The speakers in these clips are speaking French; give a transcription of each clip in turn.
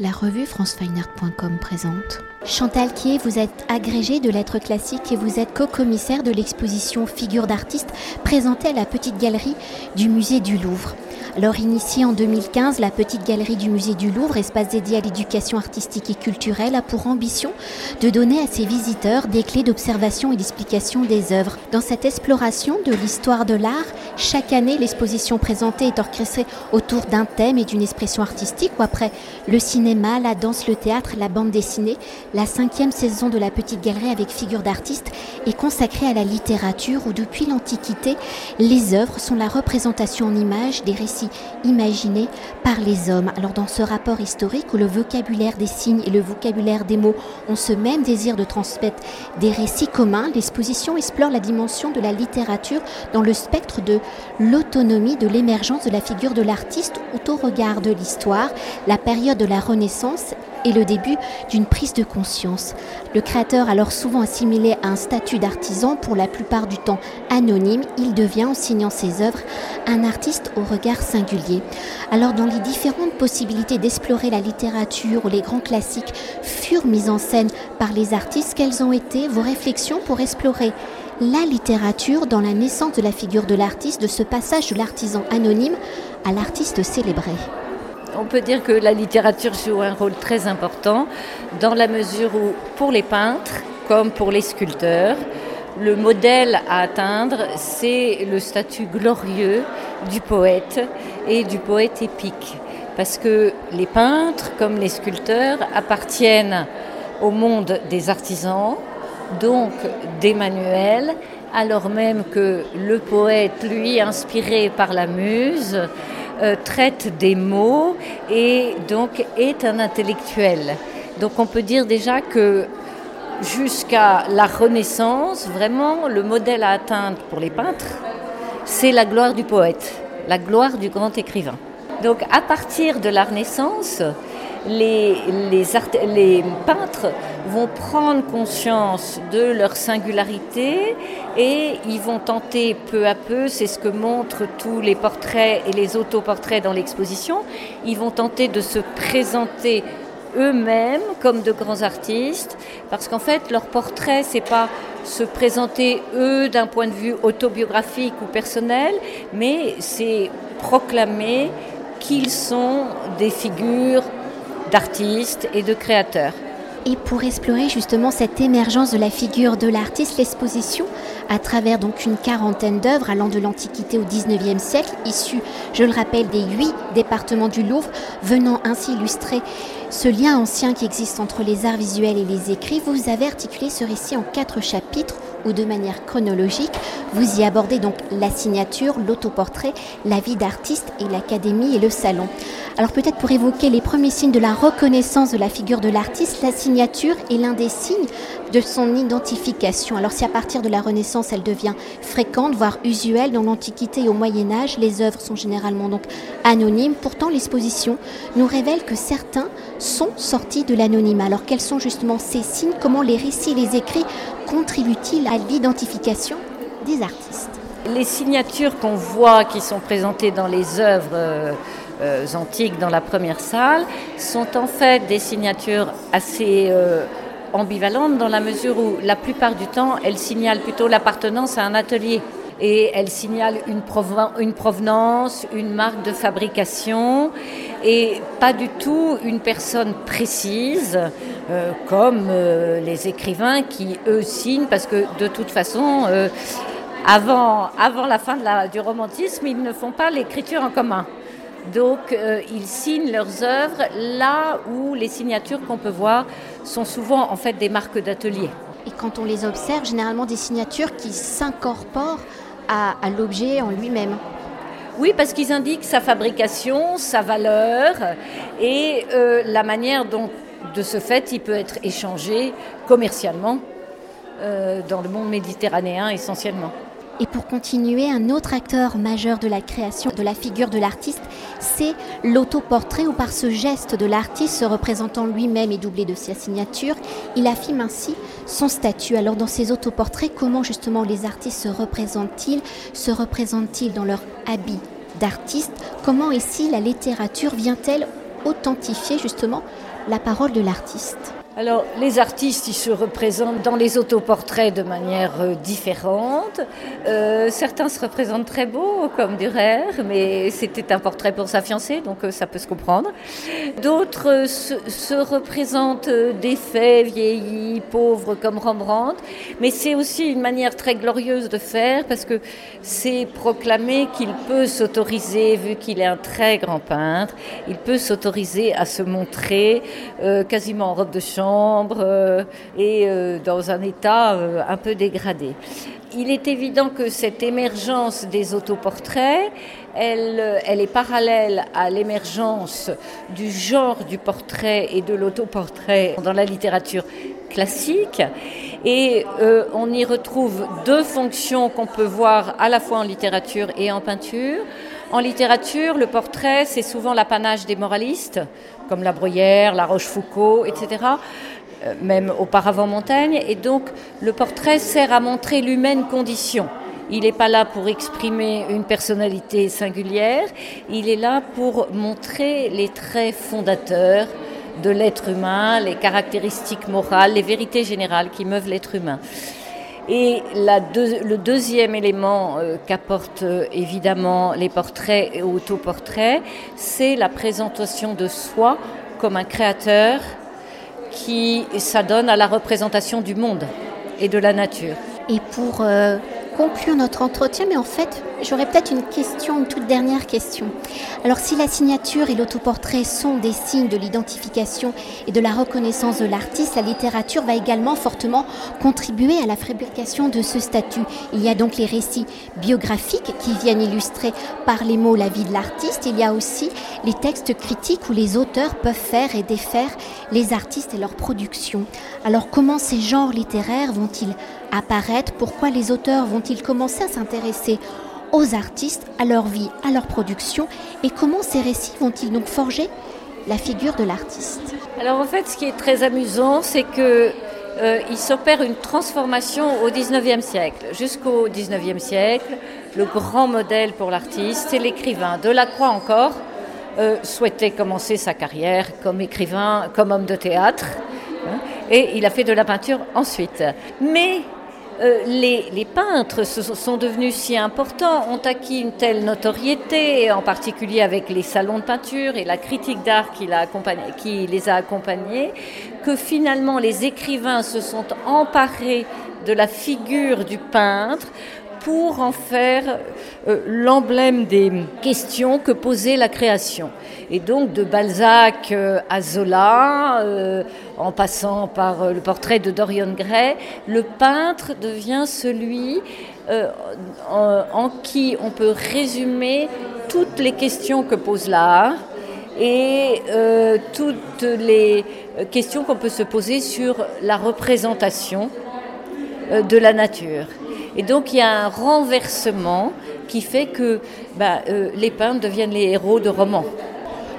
La revue francefineart.com présente. Chantal Quier, vous êtes agrégée de lettres classiques et vous êtes co-commissaire de l'exposition Figures d'artistes présentée à la Petite Galerie du Musée du Louvre. Alors initiée en 2015, la Petite Galerie du Musée du Louvre, espace dédié à l'éducation artistique et culturelle, a pour ambition de donner à ses visiteurs des clés d'observation et d'explication des œuvres. Dans cette exploration de l'histoire de l'art, chaque année, l'exposition présentée est orchestrée autour d'un thème et d'une expression artistique, ou après le cinéma, la danse, le théâtre, la bande dessinée, la cinquième saison de la Petite Galerie avec figures d'artistes est consacrée à la littérature, où depuis l'Antiquité, les œuvres sont la représentation en images des récits imaginés par les hommes. Alors dans ce rapport historique où le vocabulaire des signes et le vocabulaire des mots ont ce même désir de transmettre des récits communs, l'exposition explore la dimension de la littérature dans le spectre de l'autonomie de l'émergence de la figure de l'artiste au regard de l'histoire, la période de la Renaissance et le début d'une prise de conscience. Le créateur, alors souvent assimilé à un statut d'artisan, pour la plupart du temps anonyme, il devient, en signant ses œuvres, un artiste au regard singulier. Alors dans les différentes possibilités d'explorer la littérature où les grands classiques furent mis en scène par les artistes, quelles ont été vos réflexions pour explorer la littérature dans la naissance de la figure de l'artiste, de ce passage de l'artisan anonyme à l'artiste célébré? On peut dire que la littérature joue un rôle très important dans la mesure où, pour les peintres comme pour les sculpteurs, le modèle à atteindre, c'est le statut glorieux du poète et du poète épique. Parce que les peintres, comme les sculpteurs, appartiennent au monde des artisans, donc des manuels, alors même que le poète, lui, inspiré par la muse, euh, traite des mots et donc est un intellectuel. Donc on peut dire déjà que jusqu'à la Renaissance, vraiment le modèle à atteindre pour les peintres, c'est la gloire du poète, la gloire du grand écrivain. Donc à partir de la Renaissance, les, peintres vont prendre conscience de leur singularité et ils vont tenter peu à peu, c'est ce que montrent tous les portraits et les autoportraits dans l'exposition, ils vont tenter de se présenter eux-mêmes comme de grands artistes, parce qu'en fait, leur portrait, c'est pas se présenter eux d'un point de vue autobiographique ou personnel, mais c'est proclamer qu'ils sont des figures d'artistes et de créateurs. Et pour explorer justement cette émergence de la figure de l'artiste, l'exposition, à travers donc une quarantaine d'œuvres allant de l'Antiquité au XIXe siècle, issues, je le rappelle, des huit départements du Louvre, venant ainsi illustrer ce lien ancien qui existe entre les arts visuels et les écrits, vous avez articulé ce récit en quatre chapitres ou de manière chronologique. Vous y abordez donc la signature, l'autoportrait, la vie d'artiste et l'académie et le salon. Alors peut-être pour évoquer les premiers signes de la reconnaissance de la figure de l'artiste, la signature est l'un des signes de son identification. Alors si à partir de la Renaissance elle devient fréquente, voire usuelle dans l'Antiquité et au Moyen Âge, les œuvres sont généralement donc anonymes. Pourtant l'exposition nous révèle que certains sont sortis de l'anonymat. Alors quels sont justement ces signes? Comment les récits les écrits contribuent-ils à l'identification des artistes? Les signatures qu'on voit qui sont présentées dans les œuvres euh, euh, antiques dans la première salle sont en fait des signatures assez euh, ambivalentes dans la mesure où la plupart du temps elles signalent plutôt l'appartenance à un atelier et elles signalent une, une provenance, une marque de fabrication et pas du tout une personne précise, euh, comme euh, les écrivains qui, eux, signent, parce que de toute façon, euh, avant, avant la fin de la, du romantisme, ils ne font pas l'écriture en commun. Donc, ils signent leurs œuvres là où les signatures qu'on peut voir sont souvent en fait des marques d'atelier. Et quand on les observe, généralement des signatures qui s'incorporent à, l'objet en lui-même. Oui, parce qu'ils indiquent sa fabrication, sa valeur et euh, la manière dont, de ce fait, il peut être échangé commercialement euh, dans le monde méditerranéen essentiellement. Et pour continuer, un autre acteur majeur de la création de la figure de l'artiste, c'est l'autoportrait où par ce geste de l'artiste se représentant lui-même et doublé de sa signature, il affirme ainsi son statut. Alors dans ces autoportraits, comment justement les artistes se représentent-ils? Se représentent-ils dans leur habit d'artiste? Comment ici la littérature vient-elle authentifier justement la parole de l'artiste? Alors, les artistes, ils se représentent dans les autoportraits de manière euh, différente. Euh, certains se représentent très beaux, comme Durer, mais c'était un portrait pour sa fiancée, donc euh, ça peut se comprendre. D'autres se, représentent défaits, vieillis, pauvres, comme Rembrandt, mais c'est aussi une manière très glorieuse de faire, parce que c'est proclamer qu'il peut s'autoriser, vu qu'il est un très grand peintre, il peut s'autoriser à se montrer quasiment en robe de chambre euh, et euh, dans un état euh, un peu dégradé. Il est évident que cette émergence des autoportraits, elle, elle est parallèle à l'émergence du genre du portrait et de l'autoportrait dans la littérature classique. Et on y retrouve deux fonctions qu'on peut voir à la fois en littérature et en peinture. En littérature, le portrait, c'est souvent l'apanage des moralistes, comme La Bruyère, La Rochefoucauld, etc., euh, même auparavant Montaigne. Et donc, le portrait sert à montrer l'humaine condition. Il n'est pas là pour exprimer une personnalité singulière, il est là pour montrer les traits fondateurs de l'être humain, les caractéristiques morales, les vérités générales qui meuvent l'être humain. Et le deuxième élément euh, qu'apportent euh, évidemment les portraits et autoportraits, c'est la présentation de soi comme un créateur qui s'adonne à la représentation du monde et de la nature. Et pour euh, conclure notre entretien, mais en fait, j'aurais peut-être une question, une toute dernière question. Alors, si la signature et l'autoportrait sont des signes de l'identification et de la reconnaissance de l'artiste, la littérature va également fortement contribuer à la fabrication de ce statut. Il y a donc les récits biographiques qui viennent illustrer par les mots la vie de l'artiste. Il y a aussi les textes critiques où les auteurs peuvent faire et défaire les artistes et leurs productions. Alors, comment ces genres littéraires vont-ils apparaître? Pourquoi les auteurs vont-ils commencer à s'intéresser aux artistes, à leur vie, à leur production Et comment ces récits vont-ils donc forger la figure de l'artiste? Alors en fait, ce qui est très amusant, c'est que euh, il s'opère une transformation au 19e siècle. Jusqu'au 19e siècle, le grand modèle pour l'artiste, c'est l'écrivain. Delacroix encore euh, souhaitait commencer sa carrière comme écrivain, comme homme de théâtre, hein, et il a fait de la peinture ensuite. Mais euh, les, peintres sont devenus si importants, ont acquis une telle notoriété, en particulier avec les salons de peinture et la critique d'art qui, qui, les a accompagnés, que finalement les écrivains se sont emparés de la figure du peintre pour en faire euh, l'emblème des questions que posait la création. Et donc de Balzac euh, à Zola, euh, en passant par le portrait de Dorian Gray, le peintre devient celui en, qui on peut résumer toutes les questions que pose l'art et toutes les questions qu'on peut se poser sur la représentation de la nature. Et donc il y a un renversement qui fait que bah, euh, les peintres deviennent les héros de romans.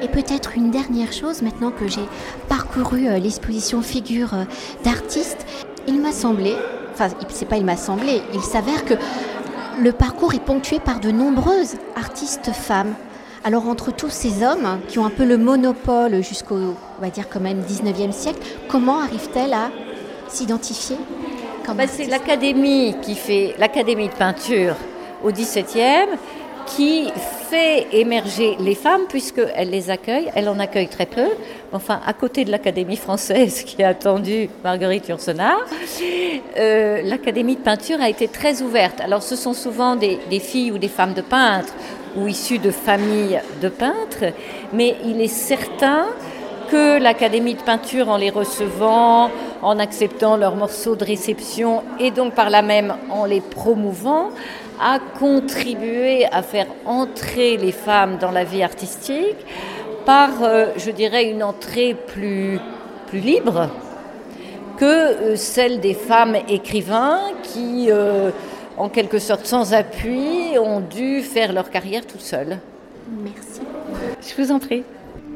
Et peut-être une dernière chose, maintenant que j'ai parcouru euh, l'exposition figure euh, d'artistes, il m'a semblé, enfin c'est pas il m'a semblé, il s'avère que le parcours est ponctué par de nombreuses artistes femmes. Alors entre tous ces hommes qui ont un peu le monopole jusqu'au, on va dire quand même 19e siècle, comment arrivent-elles à s'identifier? Bah, c'est l'académie qui fait l'académie de peinture au XVIIe qui fait émerger les femmes puisqu'elle les accueille. Elle en accueille très peu. Enfin, à côté de l'Académie française qui a attendu Marguerite Yourcenar, euh, l'Académie de peinture a été très ouverte. Alors, ce sont souvent des, des filles ou des femmes de peintres ou issues de familles de peintres, mais il est certain que l'Académie de peinture, en les recevant, en acceptant leurs morceaux de réception et donc par là même en les promouvant, a contribué à faire entrer les femmes dans la vie artistique par, euh, je dirais, une entrée plus, plus libre que euh, celle des femmes écrivains qui, euh, en quelque sorte sans appui, ont dû faire leur carrière toutes seules. Merci. Je vous en prie.